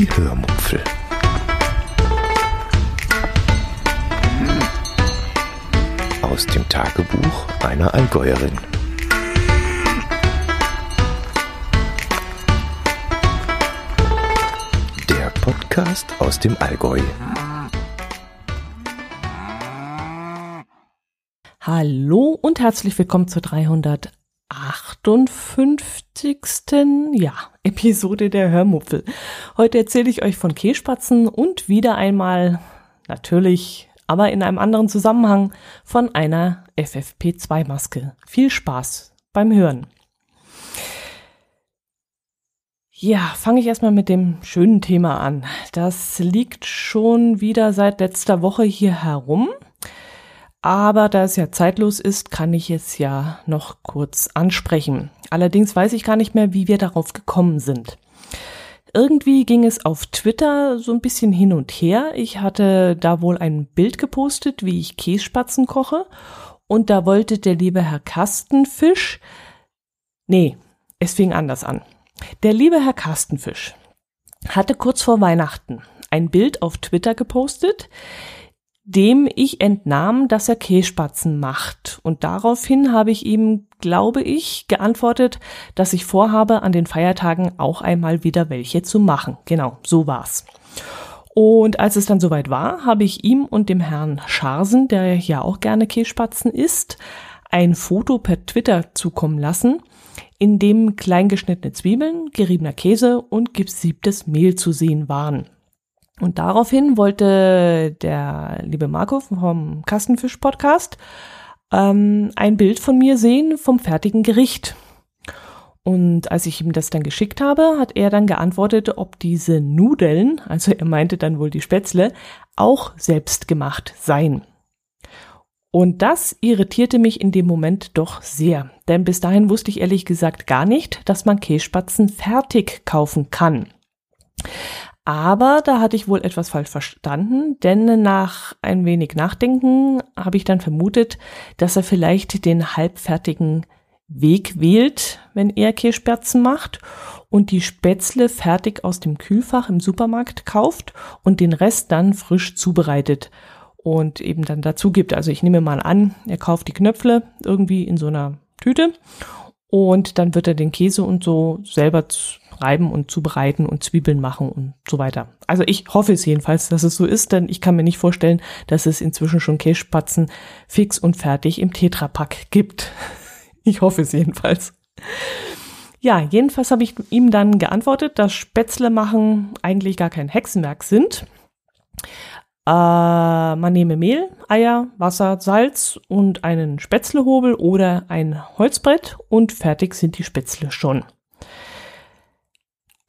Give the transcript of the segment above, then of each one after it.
Die Hörmupfel. Aus dem Tagebuch einer Allgäuerin. Der Podcast aus dem Allgäu. Hallo und herzlich willkommen zur 358. Ja, Episode der Hörmupfel. Heute erzähle ich euch von Kehlspatzen und wieder einmal, natürlich, aber in einem anderen Zusammenhang, von einer FFP2-Maske. Viel Spaß beim Hören. Ja, fange ich erstmal mit dem schönen Thema an. Das liegt schon wieder seit letzter Woche hier herum. Aber da es ja zeitlos ist, kann ich es ja noch kurz ansprechen. Allerdings weiß ich gar nicht mehr, wie wir darauf gekommen sind. Irgendwie ging es auf Twitter so ein bisschen hin und her. Ich hatte da wohl ein Bild gepostet, wie ich Kässpatzen koche. Und da wollte der liebe Herr Kastenfisch, nee, es fing anders an. Der liebe Herr Kastenfisch hatte kurz vor Weihnachten ein Bild auf Twitter gepostet, dem ich entnahm, dass er Kässpatzen macht. Und daraufhin habe ich ihm, glaube ich, geantwortet, dass ich vorhabe, an den Feiertagen auch einmal wieder welche zu machen. Genau, so war's. Und als es dann soweit war, habe ich ihm und dem Herrn Scharsen, der ja auch gerne Kässpatzen isst, ein Foto per Twitter zukommen lassen, in dem kleingeschnittene Zwiebeln, geriebener Käse und gesiebtes Mehl zu sehen waren. Und daraufhin wollte der liebe Marco vom Kastenfisch Podcast ähm, ein Bild von mir sehen vom fertigen Gericht. Und als ich ihm das dann geschickt habe, hat er dann geantwortet, ob diese Nudeln, also er meinte dann wohl die Spätzle, auch selbst gemacht seien. Und das irritierte mich in dem Moment doch sehr, denn bis dahin wusste ich ehrlich gesagt gar nicht, dass man Kässpatzen fertig kaufen kann. Aber da hatte ich wohl etwas falsch verstanden, denn nach ein wenig Nachdenken habe ich dann vermutet, dass er vielleicht den halbfertigen Weg wählt, wenn er Kirschsperzen macht und die Spätzle fertig aus dem Kühlfach im Supermarkt kauft und den Rest dann frisch zubereitet und eben dann dazu gibt. Also ich nehme mal an, er kauft die Knöpfle irgendwie in so einer Tüte und dann wird er den Käse und so selber reiben und zubereiten und Zwiebeln machen und so weiter. Also ich hoffe es jedenfalls, dass es so ist, denn ich kann mir nicht vorstellen, dass es inzwischen schon Kässpatzen fix und fertig im Tetrapack gibt. Ich hoffe es jedenfalls. Ja, jedenfalls habe ich ihm dann geantwortet, dass Spätzle machen eigentlich gar kein Hexenwerk sind. Äh, man nehme Mehl, Eier, Wasser, Salz und einen Spätzlehobel oder ein Holzbrett und fertig sind die Spätzle schon.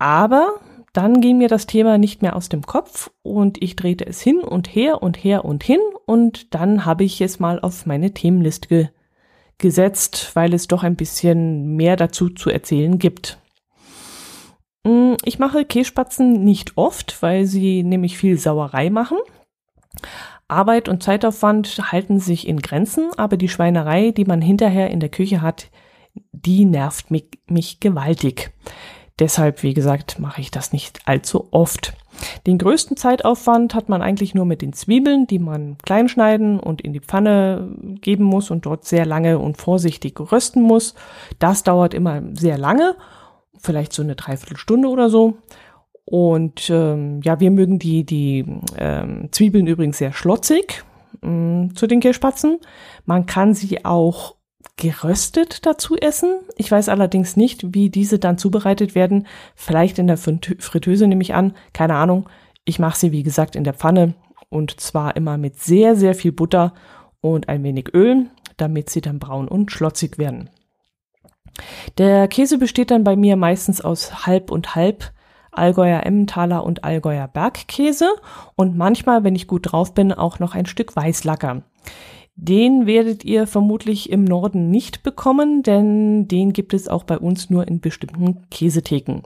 Aber dann ging mir das Thema nicht mehr aus dem Kopf und ich drehte es hin und her und her und hin und dann habe ich es mal auf meine Themenliste ge gesetzt, weil es doch ein bisschen mehr dazu zu erzählen gibt. Mm, ich mache Kässpatzen nicht oft, weil sie nämlich viel Sauerei machen. Arbeit und Zeitaufwand halten sich in Grenzen, aber die Schweinerei, die man hinterher in der Küche hat, die nervt mich, mich gewaltig. Deshalb, wie gesagt, mache ich das nicht allzu oft. Den größten Zeitaufwand hat man eigentlich nur mit den Zwiebeln, die man klein schneiden und in die Pfanne geben muss und dort sehr lange und vorsichtig rösten muss. Das dauert immer sehr lange, vielleicht so eine Dreiviertelstunde oder so. Und ähm, ja, wir mögen die, die ähm, Zwiebeln übrigens sehr schlotzig mh, mm, zu den Kirschspatzen. Man kann sie auch geröstet dazu essen. Ich weiß allerdings nicht, wie diese dann zubereitet werden. Vielleicht in der Fritteuse nehme ich an. Keine Ahnung. Ich mache sie, wie gesagt, in der Pfanne und zwar immer mit sehr, sehr viel Butter und ein wenig Öl, damit sie dann braun und schlotzig werden. Der Käse besteht dann bei mir meistens aus halb und halb Allgäuer Emmentaler und Allgäuer Bergkäse und manchmal, wenn ich gut drauf bin, auch noch ein Stück Weißlacker. Den werdet ihr vermutlich im Norden nicht bekommen, denn den gibt es auch bei uns nur in bestimmten Käsetheken.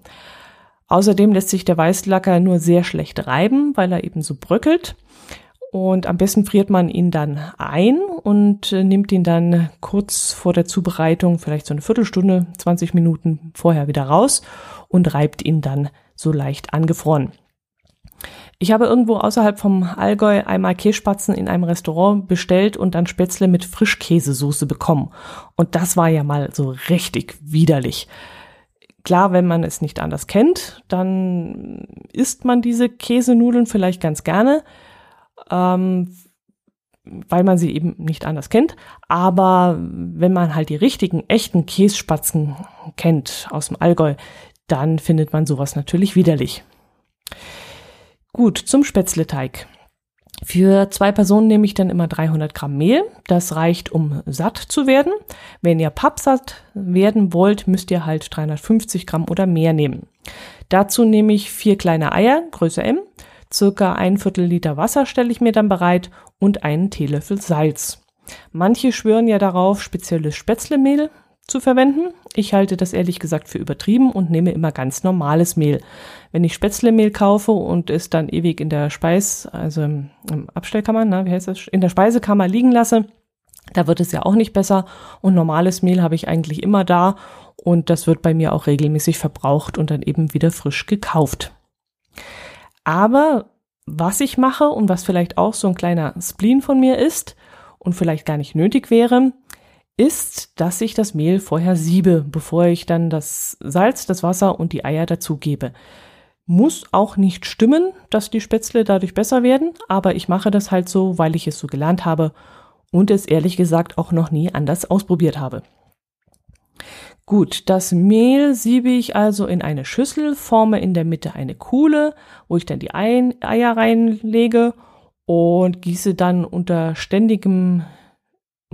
Außerdem lässt sich der Weißlacker nur sehr schlecht reiben, weil er eben so bröckelt. Und am besten friert man ihn dann ein und äh, nimmt ihn dann kurz vor der Zubereitung, vielleicht so eine Viertelstunde, 20 Minuten vorher wieder raus und reibt ihn dann so leicht angefroren. Ich habe irgendwo außerhalb vom Allgäu einmal Kässpatzen in einem Restaurant bestellt und dann Spätzle mit Frischkäsesoße bekommen. Und das war ja mal so richtig widerlich. Klar, wenn man es nicht anders kennt, dann isst man diese Käsenudeln vielleicht ganz gerne, ähm, weil man sie eben nicht anders kennt. Aber wenn man halt die richtigen, echten Kässpatzen kennt aus dem Allgäu, dann findet man sowas natürlich widerlich. Gut, zum Spätzleteig. Für zwei Personen nehme ich dann immer 300 Gramm Mehl. Das reicht, um satt zu werden. Wenn ihr pappsatt werden wollt, müsst ihr halt 350 Gramm oder mehr nehmen. Dazu nehme ich vier kleine Eier, Größe M, circa ein Viertel Liter Wasser stelle ich mir dann bereit und einen Teelöffel Salz. Manche schwören ja darauf, spezielles Spätzlemehl zu verwenden. Ich halte das ehrlich gesagt für übertrieben und nehme immer ganz normales Mehl. Wenn ich Spätzlemehl kaufe und es dann ewig in der Speis, also im, Abstellkammer, na, wie heißt das, in der Speisekammer liegen lasse, da wird es ja auch nicht besser. Und normales Mehl habe ich eigentlich immer da und das wird bei mir auch regelmäßig verbraucht und dann eben wieder frisch gekauft. Aber was ich mache und was vielleicht auch so ein kleiner Spleen von mir ist und vielleicht gar nicht nötig wäre, ist, dass ich das Mehl vorher siebe, bevor ich dann das Salz, das Wasser und die Eier dazugebe. Muss auch nicht stimmen, dass die Spätzle dadurch besser werden, aber ich mache das halt so, weil ich es so gelernt habe und es ehrlich gesagt auch noch nie anders ausprobiert habe. Gut, das Mehl siebe ich also in eine Schüssel, forme in der Mitte eine Kuhle, wo ich dann die Eier reinlege und gieße dann unter ständigem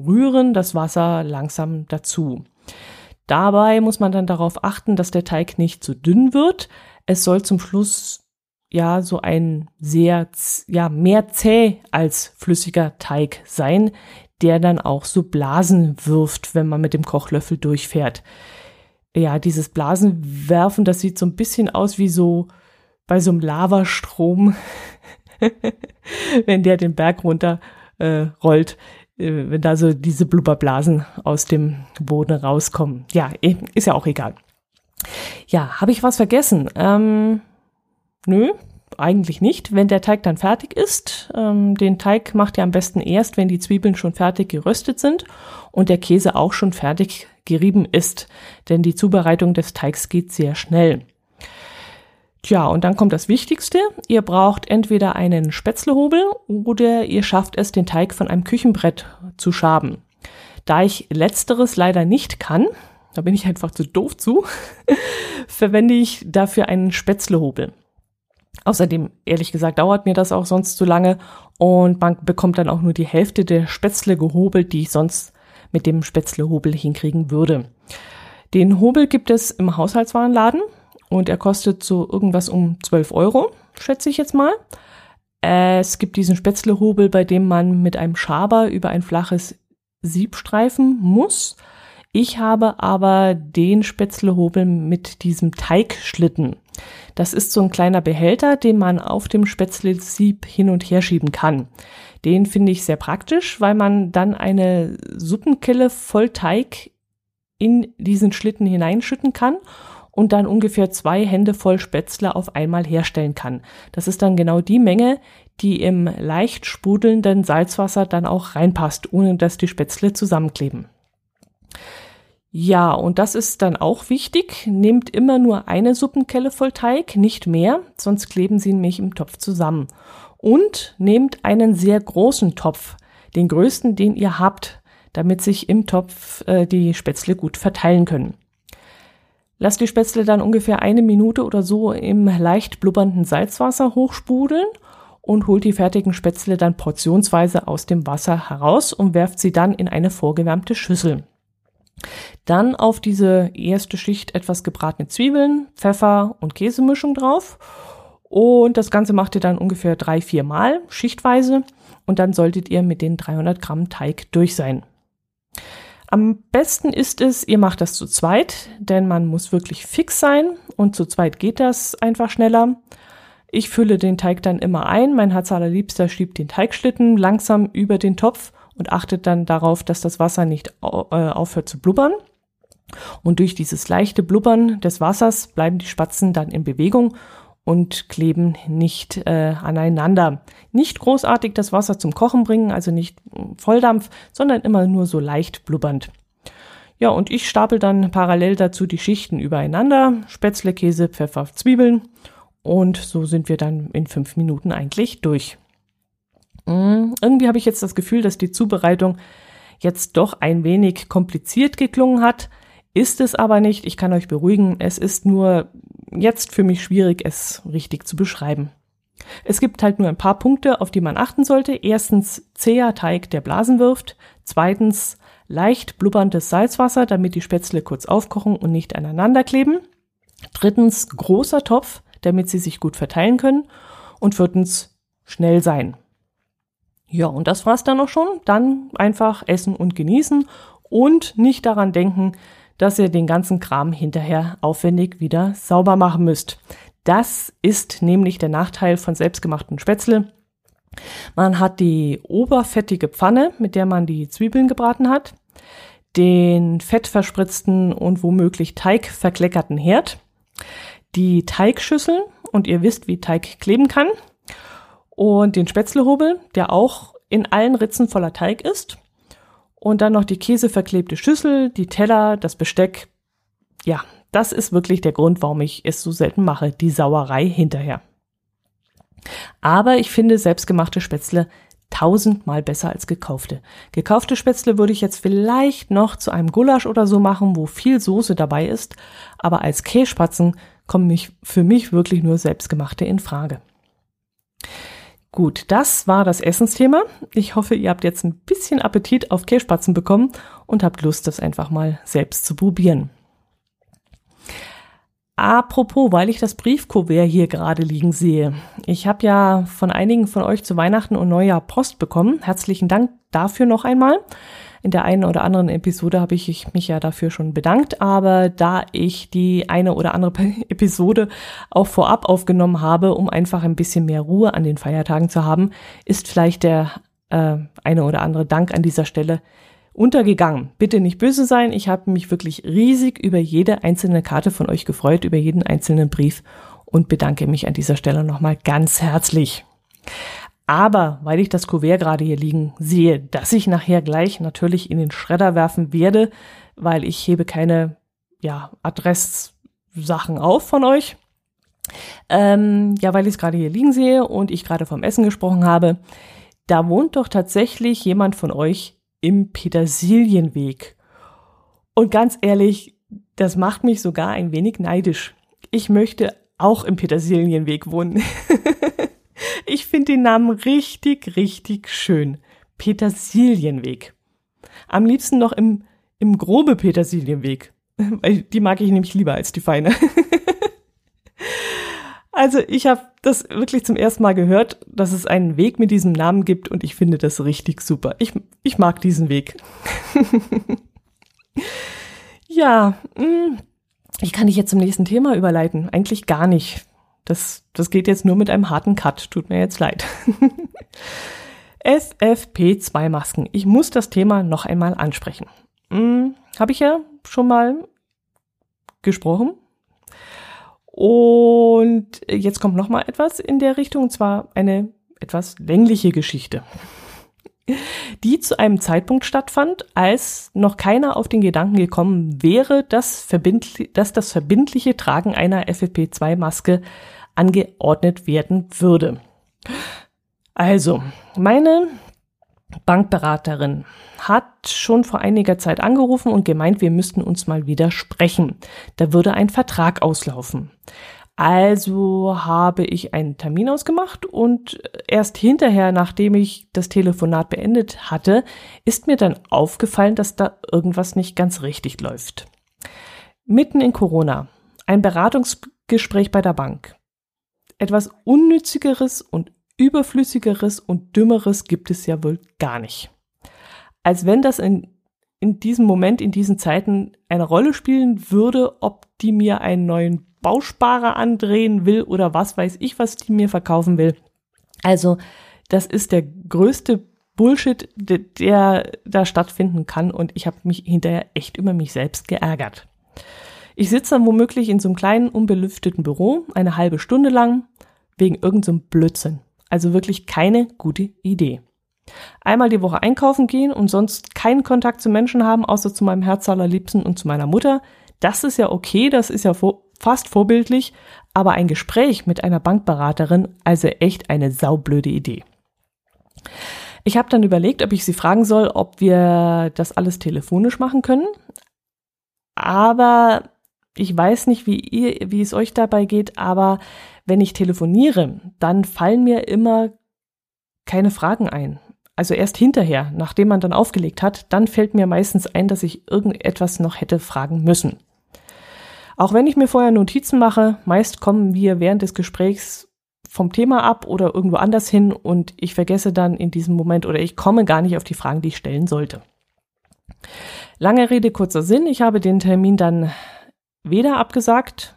rühren das Wasser langsam dazu. Dabei muss man dann darauf achten, dass der Teig nicht zu dünn wird. Es soll zum Schluss ja so ein sehr, ja, mehr zäh als flüssiger Teig sein, der dann auch so Blasen wirft, wenn man mit dem Kochlöffel durchfährt. Ja, dieses Blasenwerfen, das sieht so ein bisschen aus wie so bei so einem Lavastrom, wenn der den Berg runter äh, rollt. Äh, wenn da so diese Blubberblasen aus dem Boden rauskommen. Ja, eh, ist ja auch egal. Ja, habe ich was vergessen? Ähm, nö, eigentlich nicht. Wenn der Teig dann fertig ist, ähm, den Teig macht ihr am besten erst, wenn die Zwiebeln schon fertig geröstet sind und der Käse auch schon fertig gerieben ist. Denn die Zubereitung des Teigs geht sehr schnell. Tja, und dann kommt das Wichtigste. Ihr braucht entweder einen Spätzlehobel oder ihr schafft es, den Teig von einem Küchenbrett zu schaben. Da ich letzteres leider nicht kann, da bin ich einfach zu doof zu, verwende ich dafür einen Spätzlehobel. Außerdem, ehrlich gesagt, dauert mir das auch sonst zu lange und man bekommt dann auch nur die Hälfte der Spätzle gehobelt, die ich sonst mit dem Spätzlehobel hinkriegen würde. Den Hobel gibt es im Haushaltswarenladen und er kostet so irgendwas um 12 Euro, schätze ich jetzt mal. Es gibt diesen Spätzlehobel, bei dem man mit einem Schaber über ein flaches Sieb streifen muss. Ich habe aber den Spätzlehobel mit diesem Teigschlitten. Das ist so ein kleiner Behälter, den man auf dem Spätzlesieb hin und her schieben kann. Den finde ich sehr praktisch, weil man dann eine Suppenkelle voll Teig in diesen Schlitten hineinschütten kann und dann ungefähr zwei Hände voll Spätzle auf einmal herstellen kann. Das ist dann genau die Menge, die im leicht sprudelnden Salzwasser dann auch reinpasst, ohne dass die Spätzle zusammenkleben. Ja, und das ist dann auch wichtig. Nehmt immer nur eine Suppenkelle voll Teig, nicht mehr, sonst kleben sie nämlich im Topf zusammen. Und nehmt einen sehr großen Topf, den größten, den ihr habt, damit sich im Topf äh, die Spätzle gut verteilen können. Lasst die Spätzle dann ungefähr eine Minute oder so im leicht blubbernden Salzwasser hochsprudeln und holt die fertigen Spätzle dann portionsweise aus dem Wasser heraus und werft sie dann in eine vorgewärmte Schüssel. Dann auf diese erste Schicht etwas gebratene Zwiebeln, Pfeffer und Käsemischung drauf. Und das Ganze macht ihr dann ungefähr drei, vier Mal schichtweise. Und dann solltet ihr mit den 300 Gramm Teig durch sein. Am besten ist es, ihr macht das zu zweit, denn man muss wirklich fix sein und zu zweit geht das einfach schneller. Ich fülle den Teig dann immer ein. Mein Herz allerliebster schiebt den Teigschlitten langsam über den Topf und achtet dann darauf, dass das Wasser nicht äh, aufhört zu blubbern. Und durch dieses leichte Blubbern des Wassers bleiben die Spatzen dann in Bewegung und kleben nicht äh, aneinander. Nicht großartig das Wasser zum Kochen bringen, also nicht Volldampf, sondern immer nur so leicht blubbernd. Ja, und ich stapel dann parallel dazu die Schichten übereinander, Spätzle, Käse, Pfeffer, Zwiebeln und so sind wir dann in fünf Minuten eigentlich durch. Mm, irgendwie habe ich jetzt das Gefühl, dass die Zubereitung jetzt doch ein wenig kompliziert geklungen hat. Ist es aber nicht. Ich kann euch beruhigen. Es ist nur jetzt für mich schwierig, es richtig zu beschreiben. Es gibt halt nur ein paar Punkte, auf die man achten sollte. Erstens zäher Teig, der Blasen wirft. Zweitens leicht blubberndes Salzwasser, damit die Spätzle kurz aufkochen und nicht aneinander kleben. Drittens großer Topf, damit sie sich gut verteilen können. Und viertens schnell sein. Ja, und das war's dann auch schon. Dann einfach essen und genießen und nicht daran denken, dass ihr den ganzen Kram hinterher aufwendig wieder sauber machen müsst. Das ist nämlich der Nachteil von selbstgemachten Spätzle. Man hat die oberfettige Pfanne, mit der man die Zwiebeln gebraten hat, den fettverspritzten und womöglich teigverkleckerten Herd, die Teigschüssel und ihr wisst, wie Teig kleben kann, und den Spätzlehobel, der auch in allen Ritzen voller Teig ist und dann noch die käseverklebte Schüssel, die Teller, das Besteck. Ja, das ist wirklich der Grund, warum ich es so selten mache, die Sauerei hinterher. Aber ich finde selbstgemachte Spätzle tausendmal besser als gekaufte. Gekaufte Spätzle würde ich jetzt vielleicht noch zu einem Gulasch oder so machen, wo viel Soße dabei ist, aber als Kässpatzen kommen mich für mich wirklich nur selbstgemachte in Frage. Gut, das war das Essensthema. Ich hoffe, ihr habt jetzt ein bisschen Appetit auf Kässpatzen bekommen und habt Lust, das einfach mal selbst zu probieren. Apropos, weil ich das Briefkuvert hier gerade liegen sehe. Ich habe ja von einigen von euch zu Weihnachten und Neujahr Post bekommen. Herzlichen Dank dafür noch einmal. In der einen oder anderen Episode habe ich mich ja dafür schon bedankt, aber da ich die eine oder andere Episode auch vorab aufgenommen habe, um einfach ein bisschen mehr Ruhe an den Feiertagen zu haben, ist vielleicht der äh, eine oder andere Dank an dieser Stelle untergegangen. Bitte nicht böse sein, ich habe mich wirklich riesig über jede einzelne Karte von euch gefreut, über jeden einzelnen Brief und bedanke mich an dieser Stelle nochmal ganz herzlich. Aber weil ich das Kuvert gerade hier liegen sehe, das ich nachher gleich natürlich in den Schredder werfen werde, weil ich hebe keine ja, Adresssachen auf von euch. Ähm, ja, weil ich es gerade hier liegen sehe und ich gerade vom Essen gesprochen habe, da wohnt doch tatsächlich jemand von euch im Petersilienweg. Und ganz ehrlich, das macht mich sogar ein wenig neidisch. Ich möchte auch im Petersilienweg wohnen. Ich finde den Namen richtig, richtig schön. Petersilienweg. Am liebsten noch im, im grobe Petersilienweg. Weil die mag ich nämlich lieber als die feine. also ich habe das wirklich zum ersten Mal gehört, dass es einen Weg mit diesem Namen gibt und ich finde das richtig super. Ich, ich mag diesen Weg. ja, mm, ich kann dich jetzt zum nächsten Thema überleiten. Eigentlich gar nicht. Das, das geht jetzt nur mit einem harten Cut. Tut mir jetzt leid. FFP2-Masken. Ich muss das Thema noch einmal ansprechen. Hm, Habe ich ja schon mal gesprochen. Und jetzt kommt noch mal etwas in der Richtung, und zwar eine etwas längliche Geschichte, die zu einem Zeitpunkt stattfand, als noch keiner auf den Gedanken gekommen wäre, dass, dass das verbindliche Tragen einer FFP2-Maske angeordnet werden würde. Also, meine Bankberaterin hat schon vor einiger Zeit angerufen und gemeint, wir müssten uns mal wieder sprechen. Da würde ein Vertrag auslaufen. Also habe ich einen Termin ausgemacht und erst hinterher, nachdem ich das Telefonat beendet hatte, ist mir dann aufgefallen, dass da irgendwas nicht ganz richtig läuft. Mitten in Corona, ein Beratungsgespräch bei der Bank. Etwas Unnützigeres und Überflüssigeres und Dümmeres gibt es ja wohl gar nicht. Als wenn das in, in diesem Moment, in diesen Zeiten eine Rolle spielen würde, ob die mir einen neuen Bausparer andrehen will oder was weiß ich, was die mir verkaufen will. Also, das ist der größte Bullshit, der, der da stattfinden kann und ich habe mich hinterher echt über mich selbst geärgert. Ich sitze dann womöglich in so einem kleinen, unbelüfteten Büro eine halbe Stunde lang wegen irgendeinem so Blödsinn. Also wirklich keine gute Idee. Einmal die Woche einkaufen gehen und sonst keinen Kontakt zu Menschen haben, außer zu meinem Herz allerliebsten und zu meiner Mutter. Das ist ja okay, das ist ja fast vorbildlich, aber ein Gespräch mit einer Bankberaterin, also echt eine saublöde Idee. Ich habe dann überlegt, ob ich sie fragen soll, ob wir das alles telefonisch machen können. Aber ich weiß nicht, wie, ihr, wie es euch dabei geht, aber wenn ich telefoniere, dann fallen mir immer keine Fragen ein. Also erst hinterher, nachdem man dann aufgelegt hat, dann fällt mir meistens ein, dass ich irgendetwas noch hätte fragen müssen. Auch wenn ich mir vorher Notizen mache, meist kommen wir während des Gesprächs vom Thema ab oder irgendwo anders hin und ich vergesse dann in diesem Moment oder ich komme gar nicht auf die Fragen, die ich stellen sollte. Lange Rede, kurzer Sinn. Ich habe den Termin dann weder abgesagt,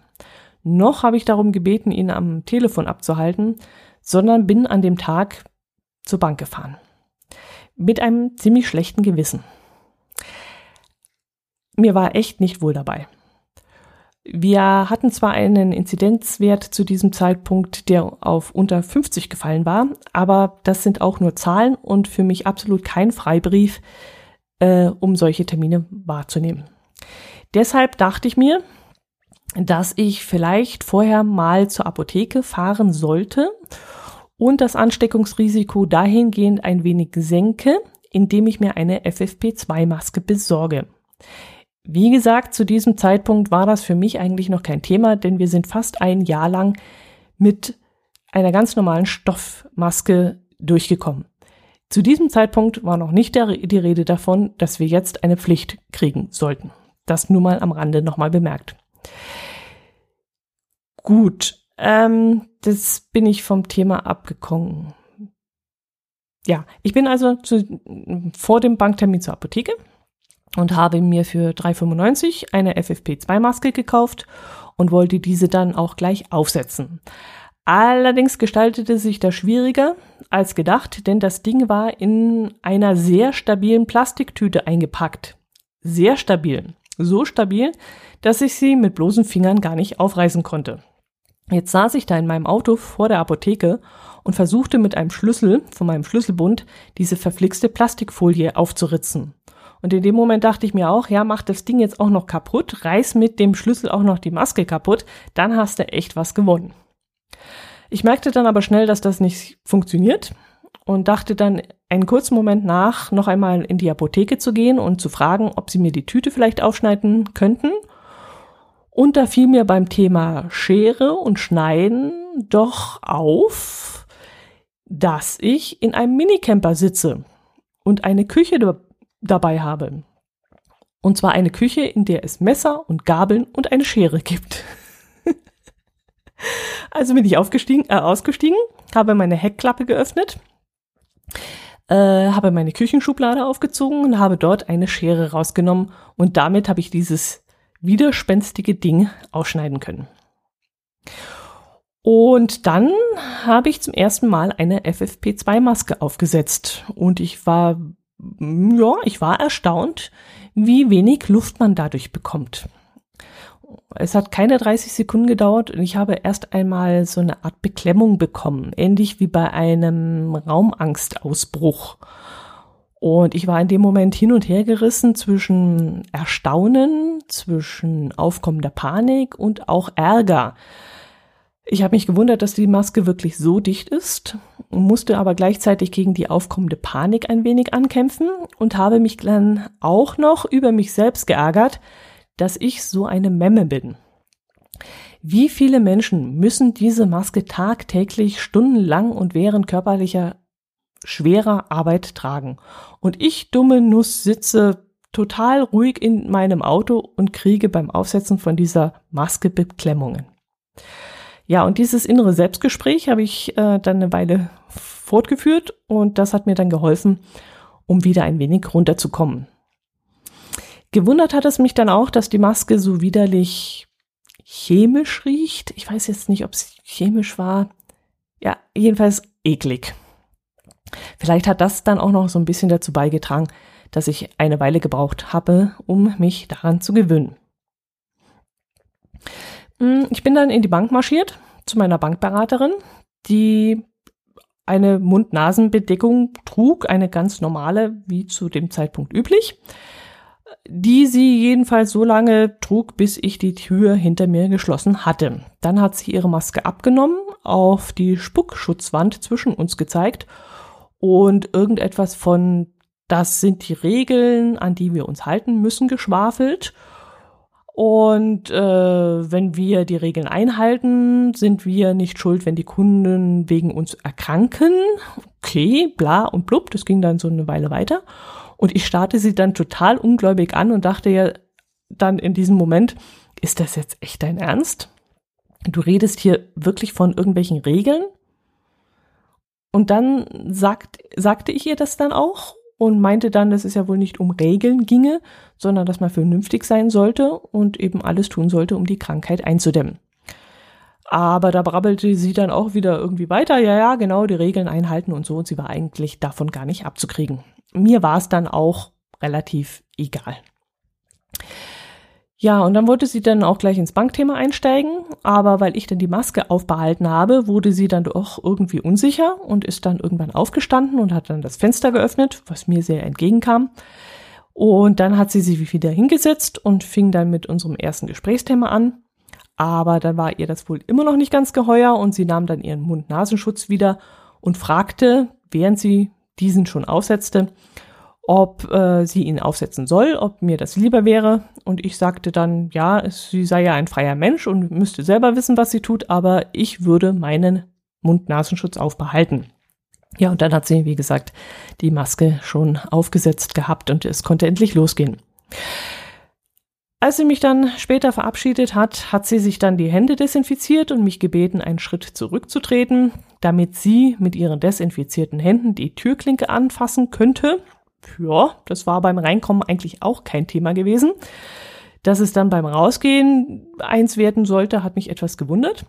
noch habe ich darum gebeten, ihn am Telefon abzuhalten, sondern bin an dem Tag zur Bank gefahren. Mit einem ziemlich schlechten Gewissen. Mir war echt nicht wohl dabei. Wir hatten zwar einen Inzidenzwert zu diesem Zeitpunkt, der auf unter 50 gefallen war, aber das sind auch nur Zahlen und für mich absolut kein Freibrief, äh, um solche Termine wahrzunehmen. Deshalb dachte ich mir, dass ich vielleicht vorher mal zur Apotheke fahren sollte und das Ansteckungsrisiko dahingehend ein wenig senke, indem ich mir eine FFP2-Maske besorge. Wie gesagt, zu diesem Zeitpunkt war das für mich eigentlich noch kein Thema, denn wir sind fast ein Jahr lang mit einer ganz normalen Stoffmaske durchgekommen. Zu diesem Zeitpunkt war noch nicht der, die Rede davon, dass wir jetzt eine Pflicht kriegen sollten. Das nur mal am Rande nochmal bemerkt. Gut, ähm, das bin ich vom Thema abgekommen. Ja, ich bin also zu, vor dem Banktermin zur Apotheke und habe mir für 3,95 eine FFP2-Maske gekauft und wollte diese dann auch gleich aufsetzen. Allerdings gestaltete sich das schwieriger als gedacht, denn das Ding war in einer sehr stabilen Plastiktüte eingepackt. Sehr stabil. So stabil, dass ich sie mit bloßen Fingern gar nicht aufreißen konnte. Jetzt saß ich da in meinem Auto vor der Apotheke und versuchte mit einem Schlüssel von meinem Schlüsselbund diese verflixte Plastikfolie aufzuritzen. Und in dem Moment dachte ich mir auch, ja, mach das Ding jetzt auch noch kaputt, reiß mit dem Schlüssel auch noch die Maske kaputt, dann hast du echt was gewonnen. Ich merkte dann aber schnell, dass das nicht funktioniert und dachte dann einen kurzen Moment nach, noch einmal in die Apotheke zu gehen und zu fragen, ob sie mir die Tüte vielleicht aufschneiden könnten. Und da fiel mir beim Thema Schere und Schneiden doch auf, dass ich in einem Minicamper sitze und eine Küche dabei habe. Und zwar eine Küche, in der es Messer und Gabeln und eine Schere gibt. also bin ich aufgestiegen, äh, ausgestiegen, habe meine Heckklappe geöffnet, äh, habe meine Küchenschublade aufgezogen und habe dort eine Schere rausgenommen und damit habe ich dieses widerspenstige Ding ausschneiden können. Und dann habe ich zum ersten Mal eine FFP2-Maske aufgesetzt und ich war ja, ich war erstaunt, wie wenig Luft man dadurch bekommt. Es hat keine 30 Sekunden gedauert und ich habe erst einmal so eine Art Beklemmung bekommen, ähnlich wie bei einem Raumangstausbruch. Und ich war in dem Moment hin und her gerissen zwischen Erstaunen, zwischen aufkommender Panik und auch Ärger. Ich habe mich gewundert, dass die Maske wirklich so dicht ist, musste aber gleichzeitig gegen die aufkommende Panik ein wenig ankämpfen und habe mich dann auch noch über mich selbst geärgert, dass ich so eine Memme bin. Wie viele Menschen müssen diese Maske tagtäglich stundenlang und während körperlicher schwerer Arbeit tragen? Und ich, dumme Nuss, sitze total ruhig in meinem Auto und kriege beim Aufsetzen von dieser Maske Beklemmungen. Ja, und dieses innere Selbstgespräch habe ich äh, dann eine Weile fortgeführt und das hat mir dann geholfen, um wieder ein wenig runterzukommen. Gewundert hat es mich dann auch, dass die Maske so widerlich chemisch riecht. Ich weiß jetzt nicht, ob es chemisch war. Ja, jedenfalls eklig. Vielleicht hat das dann auch noch so ein bisschen dazu beigetragen, dass ich eine Weile gebraucht habe, um mich daran zu gewöhnen. Mm, ich bin dann in die Bank marschiert zu meiner Bankberaterin, die eine Mund-Nasen-Bedeckung trug, eine ganz normale, wie zu dem Zeitpunkt üblich, die sie jedenfalls so lange trug, bis ich die Tür hinter mir geschlossen hatte. Dann hat sie ihre Maske abgenommen, auf die Spuckschutzwand zwischen uns gezeigt und irgendetwas von das sind die Regeln, an die wir uns halten müssen, geschwafelt und äh, wenn wir die Regeln einhalten, sind wir nicht schuld, wenn die Kunden wegen uns erkranken. Okay, bla und blub, das ging dann so eine Weile weiter. Und ich starte sie dann total ungläubig an und dachte ja dann in diesem Moment, ist das jetzt echt dein Ernst? Du redest hier wirklich von irgendwelchen Regeln? Und dann sagt, sagte ich ihr das dann auch und meinte dann, dass es ja wohl nicht um Regeln ginge, sondern dass man vernünftig sein sollte und eben alles tun sollte, um die Krankheit einzudämmen. Aber da brabbelte sie dann auch wieder irgendwie weiter, ja, ja, genau, die Regeln einhalten und so, und sie war eigentlich davon gar nicht abzukriegen. Mir war es dann auch relativ egal. Ja, und dann wollte sie dann auch gleich ins Bankthema einsteigen, aber weil ich dann die Maske aufbehalten habe, wurde sie dann doch irgendwie unsicher und ist dann irgendwann aufgestanden und hat dann das Fenster geöffnet, was mir sehr entgegenkam. Und dann hat sie sich wieder hingesetzt und fing dann mit unserem ersten Gesprächsthema an. Aber dann war ihr das wohl immer noch nicht ganz geheuer und sie nahm dann ihren Mund-Nasenschutz wieder und fragte, während sie diesen schon aufsetzte, ob äh, sie ihn aufsetzen soll, ob mir das lieber wäre. Und ich sagte dann, ja, sie sei ja ein freier Mensch und müsste selber wissen, was sie tut, aber ich würde meinen Mund-Nasenschutz aufbehalten. Ja, und dann hat sie, wie gesagt, die Maske schon aufgesetzt gehabt und es konnte endlich losgehen. Als sie mich dann später verabschiedet hat, hat sie sich dann die Hände desinfiziert und mich gebeten, einen Schritt zurückzutreten, damit sie mit ihren desinfizierten Händen die Türklinke anfassen könnte ja, das war beim Reinkommen eigentlich auch kein Thema gewesen. Dass es dann beim Rausgehen eins werden sollte, hat mich etwas gewundert.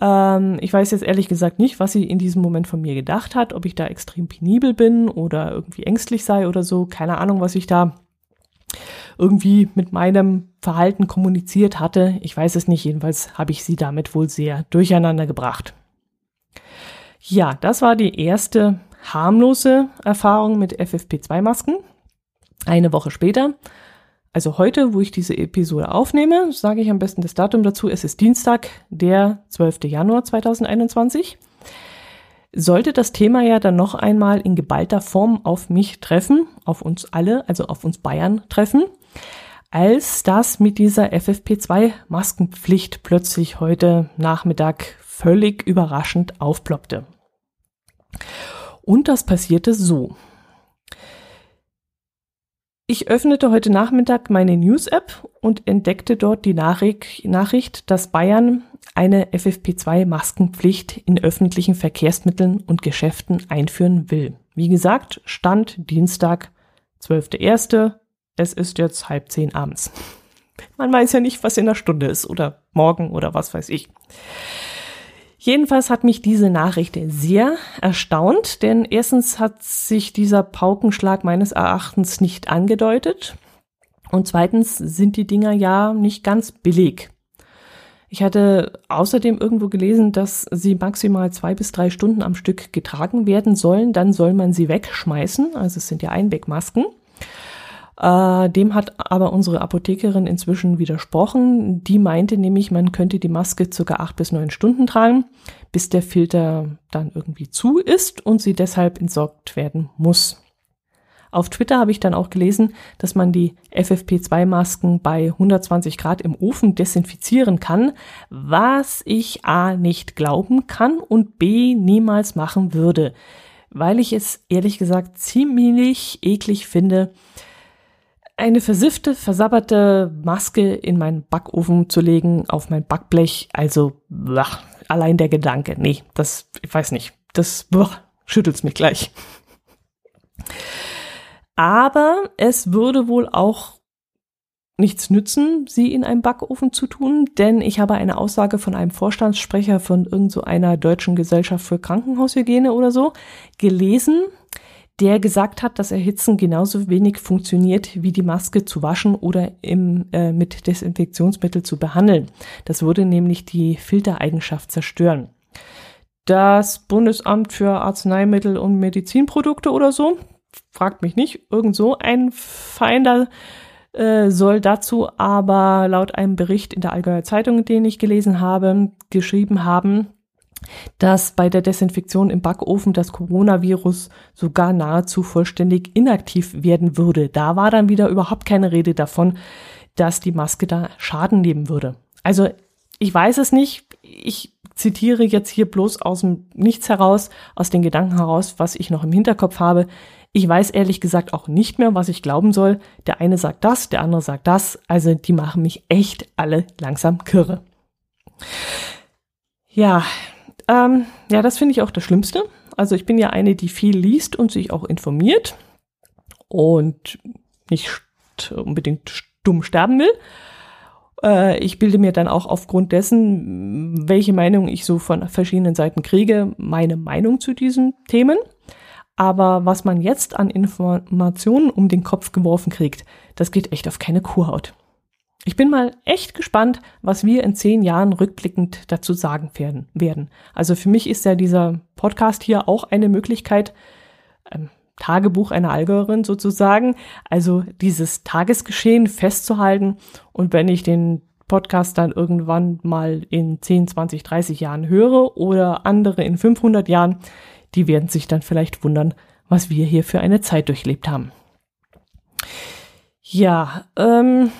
Ähm, ich weiß jetzt ehrlich gesagt nicht, was sie in diesem Moment von mir gedacht hat, ob ich da extrem penibel bin oder irgendwie ängstlich sei oder so. Keine Ahnung, was ich da irgendwie mit meinem Verhalten kommuniziert hatte. Ich weiß es nicht. Jedenfalls habe ich sie damit wohl sehr durcheinander gebracht. Ja, das war die erste harmlose Erfahrung mit FFP2-Masken. Eine Woche später, also heute, wo ich diese Episode aufnehme, sage ich am besten das Datum dazu. Es ist Dienstag, der 12. Januar 2021. Sollte das Thema ja dann noch einmal in geballter Form auf mich treffen, auf uns alle, also auf uns Bayern treffen, als das mit dieser FFP2-Maskenpflicht plötzlich heute Nachmittag völlig überraschend aufploppte. Und das passierte so. Ich öffnete heute Nachmittag meine News-App und entdeckte dort die Nachricht, dass Bayern eine FFP2-Maskenpflicht in öffentlichen Verkehrsmitteln und Geschäften einführen will. Wie gesagt, Stand Dienstag, 12.01. Es ist jetzt halb zehn abends. Man weiß ja nicht, was in der Stunde ist oder morgen oder was weiß ich. Jedenfalls hat mich diese Nachricht sehr erstaunt, denn erstens hat sich dieser Paukenschlag meines Erachtens nicht angedeutet und zweitens sind die Dinger ja nicht ganz billig. Ich hatte außerdem irgendwo gelesen, dass sie maximal zwei bis drei Stunden am Stück getragen werden sollen, dann soll man sie wegschmeißen, also es sind ja Einwegmasken. Äh, dem hat aber unsere Apothekerin inzwischen widersprochen. Die meinte nämlich, man könnte die Maske circa acht bis neun Stunden tragen, bis der Filter dann irgendwie zu ist und sie deshalb entsorgt werden muss. Auf Twitter habe ich dann auch gelesen, dass man die FFP2-Masken bei 120 Grad im Ofen desinfizieren kann, was ich A nicht glauben kann und B niemals machen würde, weil ich es ehrlich gesagt ziemlich eklig finde, eine versiffte, versabberte Maske in meinen Backofen zu legen, auf mein Backblech. Also, blach, allein der Gedanke. Nee, das, ich weiß nicht. Das schüttelt mich gleich. Aber es würde wohl auch nichts nützen, sie in einem Backofen zu tun, denn ich habe eine Aussage von einem Vorstandssprecher von irgendeiner so deutschen Gesellschaft für Krankenhaushygiene oder so gelesen, der gesagt hat, dass Erhitzen genauso wenig funktioniert, wie die Maske zu waschen oder im, äh, mit Desinfektionsmittel zu behandeln. Das würde nämlich die Filtereigenschaft zerstören. Das Bundesamt für Arzneimittel und Medizinprodukte oder so, fragt mich nicht, irgend so ein Feinder äh, soll dazu aber laut einem Bericht in der Allgäuer Zeitung, den ich gelesen habe, geschrieben haben, dass bei der Desinfektion im Backofen das Coronavirus sogar nahezu vollständig inaktiv werden würde. Da war dann wieder überhaupt keine Rede davon, dass die Maske da Schaden nehmen würde. Also ich weiß es nicht. Ich zitiere jetzt hier bloß aus dem Nichts heraus, aus den Gedanken heraus, was ich noch im Hinterkopf habe. Ich weiß ehrlich gesagt auch nicht mehr, was ich glauben soll. Der eine sagt das, der andere sagt das. Also die machen mich echt alle langsam kirre. Ja, ähm, ja, das finde ich auch das Schlimmste. Also ich bin ja eine, die viel liest und sich auch informiert und nicht unbedingt stumm sterben will. Äh, ich bilde mir dann auch aufgrund dessen, welche Meinung ich so von verschiedenen Seiten kriege, meine Meinung zu diesen Themen. Aber was man jetzt an Informationen um den Kopf geworfen kriegt, das geht echt auf keine Kuhhaut. Ich bin mal echt gespannt, was wir in zehn Jahren rückblickend dazu sagen werden. Also für mich ist ja dieser Podcast hier auch eine Möglichkeit, ähm, Tagebuch einer Allgäuerin sozusagen, also dieses Tagesgeschehen festzuhalten. Und wenn ich den Podcast dann irgendwann mal in 10, 20, 30 Jahren höre oder andere in 500 Jahren, die werden sich dann vielleicht wundern, was wir hier für eine Zeit durchlebt haben. Ja, ähm,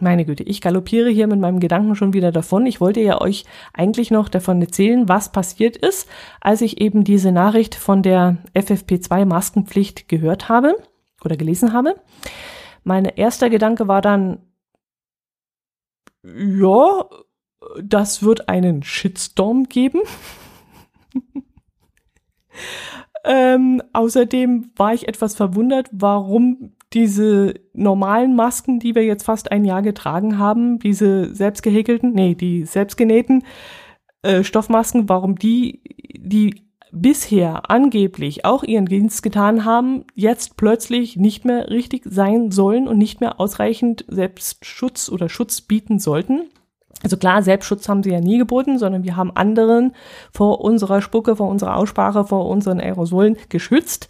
meine Güte, ich galoppiere hier mit meinem Gedanken schon wieder davon. Ich wollte ja euch eigentlich noch davon erzählen, was passiert ist, als ich eben diese Nachricht von der FFP2 Maskenpflicht gehört habe oder gelesen habe. Mein erster Gedanke war dann, ja, das wird einen Shitstorm geben. ähm, außerdem war ich etwas verwundert, warum diese normalen Masken, die wir jetzt fast ein Jahr getragen haben, diese selbstgehäkelten, nee, die selbstgenähten äh, Stoffmasken, warum die, die bisher angeblich auch ihren Dienst getan haben, jetzt plötzlich nicht mehr richtig sein sollen und nicht mehr ausreichend Selbstschutz oder Schutz bieten sollten. Also klar, Selbstschutz haben sie ja nie geboten, sondern wir haben anderen vor unserer Spucke, vor unserer Aussprache, vor unseren Aerosolen geschützt.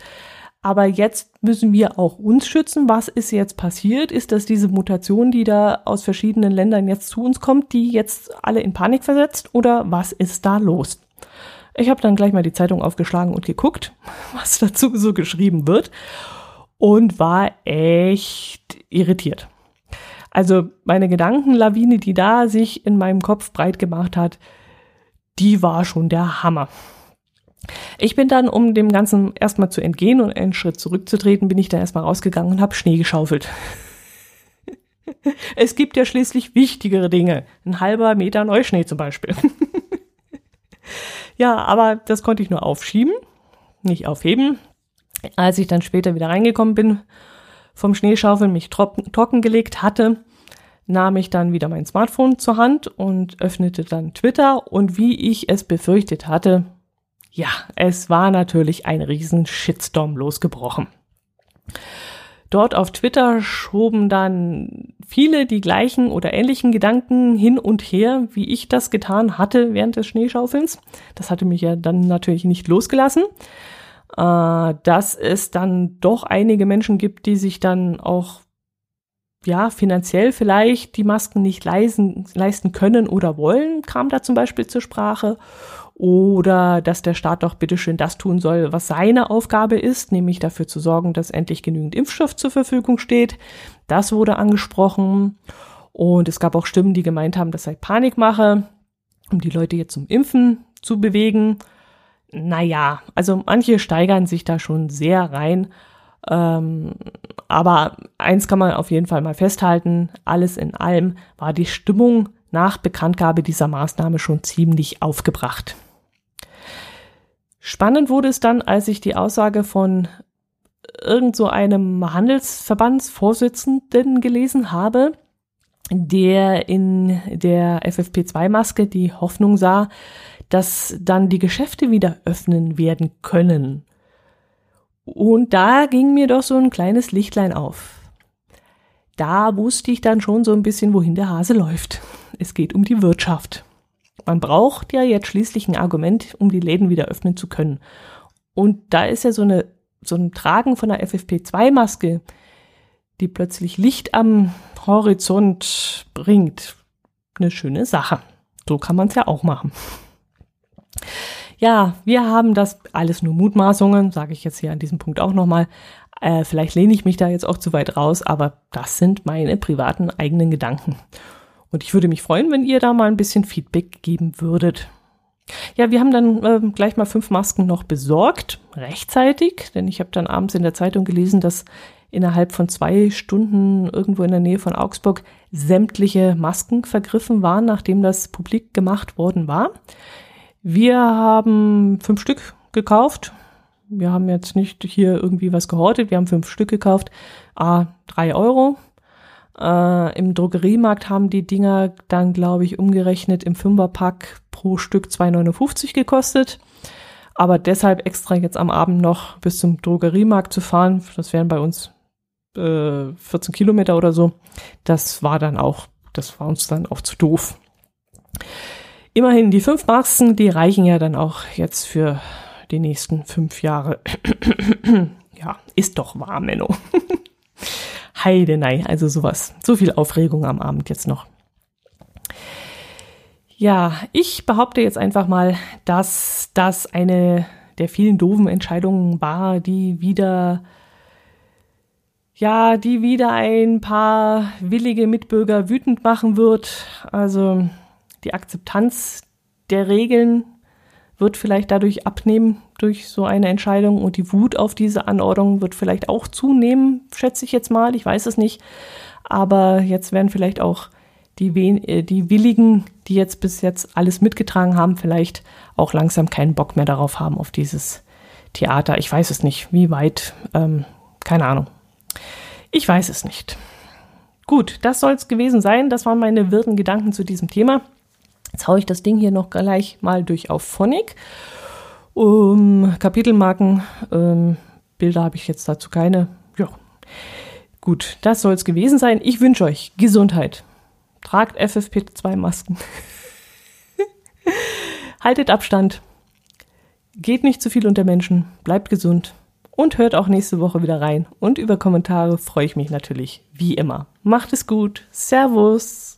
Aber jetzt müssen wir auch uns schützen. Was ist jetzt passiert? Ist das diese Mutation, die da aus verschiedenen Ländern jetzt zu uns kommt, die jetzt alle in Panik versetzt? Oder was ist da los? Ich habe dann gleich mal die Zeitung aufgeschlagen und geguckt, was dazu so geschrieben wird und war echt irritiert. Also meine Gedankenlawine, die da sich in meinem Kopf breit gemacht hat, die war schon der Hammer. Ich bin dann, um dem Ganzen erstmal zu entgehen und einen Schritt zurückzutreten, bin ich dann erstmal rausgegangen und habe Schnee geschaufelt. es gibt ja schließlich wichtigere Dinge. Ein halber Meter Neuschnee zum Beispiel. ja, aber das konnte ich nur aufschieben, nicht aufheben. Als ich dann später wieder reingekommen bin, vom Schneeschaufeln mich trocken gelegt hatte, nahm ich dann wieder mein Smartphone zur Hand und öffnete dann Twitter und wie ich es befürchtet hatte, ja, es war natürlich ein riesen Shitstorm losgebrochen. Dort auf Twitter schoben dann viele die gleichen oder ähnlichen Gedanken hin und her, wie ich das getan hatte während des Schneeschaufelns. Das hatte mich ja dann natürlich nicht losgelassen. Äh, dass es dann doch einige Menschen gibt, die sich dann auch ja, finanziell vielleicht die Masken nicht leisten, leisten können oder wollen, kam da zum Beispiel zur Sprache oder dass der Staat doch bitteschön das tun soll, was seine Aufgabe ist, nämlich dafür zu sorgen, dass endlich genügend Impfstoff zur Verfügung steht. Das wurde angesprochen. Und es gab auch Stimmen, die gemeint haben, das sei Panikmache, um die Leute jetzt zum Impfen zu bewegen. Naja, also manche steigern sich da schon sehr rein. Ähm, aber eins kann man auf jeden Fall mal festhalten, alles in allem war die Stimmung nach Bekanntgabe dieser Maßnahme schon ziemlich aufgebracht. Spannend wurde es dann, als ich die Aussage von irgend so einem Handelsverbandsvorsitzenden gelesen habe, der in der FFP2-Maske die Hoffnung sah, dass dann die Geschäfte wieder öffnen werden können. Und da ging mir doch so ein kleines Lichtlein auf. Da wusste ich dann schon so ein bisschen, wohin der Hase läuft. Es geht um die Wirtschaft. Man braucht ja jetzt schließlich ein Argument, um die Läden wieder öffnen zu können. Und da ist ja so eine, so ein Tragen von der FFP2-Maske, die plötzlich Licht am Horizont bringt, eine schöne Sache. So kann man es ja auch machen. Ja, wir haben das alles nur Mutmaßungen, sage ich jetzt hier an diesem Punkt auch nochmal. Äh, vielleicht lehne ich mich da jetzt auch zu weit raus, aber das sind meine privaten eigenen Gedanken. Und ich würde mich freuen, wenn ihr da mal ein bisschen Feedback geben würdet. Ja, wir haben dann äh, gleich mal fünf Masken noch besorgt, rechtzeitig, denn ich habe dann abends in der Zeitung gelesen, dass innerhalb von zwei Stunden irgendwo in der Nähe von Augsburg sämtliche Masken vergriffen waren, nachdem das publik gemacht worden war. Wir haben fünf Stück gekauft. Wir haben jetzt nicht hier irgendwie was gehortet. Wir haben fünf Stück gekauft. A, drei Euro. Äh, Im Drogeriemarkt haben die Dinger dann, glaube ich, umgerechnet im Fünferpack pro Stück 2,59 gekostet. Aber deshalb extra jetzt am Abend noch bis zum Drogeriemarkt zu fahren, das wären bei uns äh, 14 Kilometer oder so, das war dann auch, das war uns dann auch zu doof. Immerhin, die fünf Masken, die reichen ja dann auch jetzt für die nächsten fünf Jahre. ja, ist doch wahr, Menno. Heidenei, also sowas. So viel Aufregung am Abend jetzt noch. Ja, ich behaupte jetzt einfach mal, dass das eine der vielen doofen Entscheidungen war, die wieder ja, die wieder ein paar willige Mitbürger wütend machen wird. Also die Akzeptanz der Regeln wird vielleicht dadurch abnehmen durch so eine Entscheidung und die Wut auf diese Anordnung wird vielleicht auch zunehmen, schätze ich jetzt mal. Ich weiß es nicht. Aber jetzt werden vielleicht auch die, äh, die Willigen, die jetzt bis jetzt alles mitgetragen haben, vielleicht auch langsam keinen Bock mehr darauf haben, auf dieses Theater. Ich weiß es nicht, wie weit, ähm, keine Ahnung. Ich weiß es nicht. Gut, das soll es gewesen sein. Das waren meine wirren Gedanken zu diesem Thema. Jetzt haue ich das Ding hier noch gleich mal durch auf Phonic. Um, Kapitelmarken, ähm, Bilder habe ich jetzt dazu keine. Ja. Gut, das soll es gewesen sein. Ich wünsche euch Gesundheit. Tragt FFP2-Masken. Haltet Abstand. Geht nicht zu viel unter Menschen. Bleibt gesund und hört auch nächste Woche wieder rein. Und über Kommentare freue ich mich natürlich wie immer. Macht es gut. Servus.